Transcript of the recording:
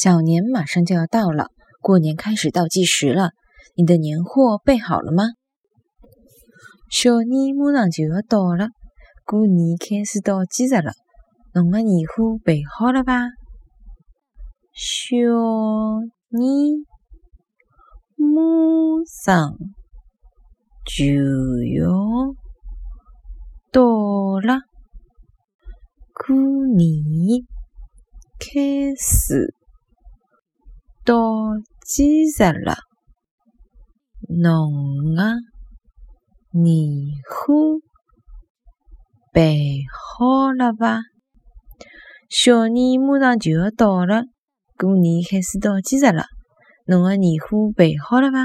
小年马上就要到了，过年开始倒计时了。你的年货备好了吗？小年马上就要到了，过年开始倒计时了。侬的年货备好了吧？小年马上就要到了，过年开始。倒计时了，侬的年货备好了吧？小年马上就要到了，过年开始倒计时了，侬的年货备好了吧？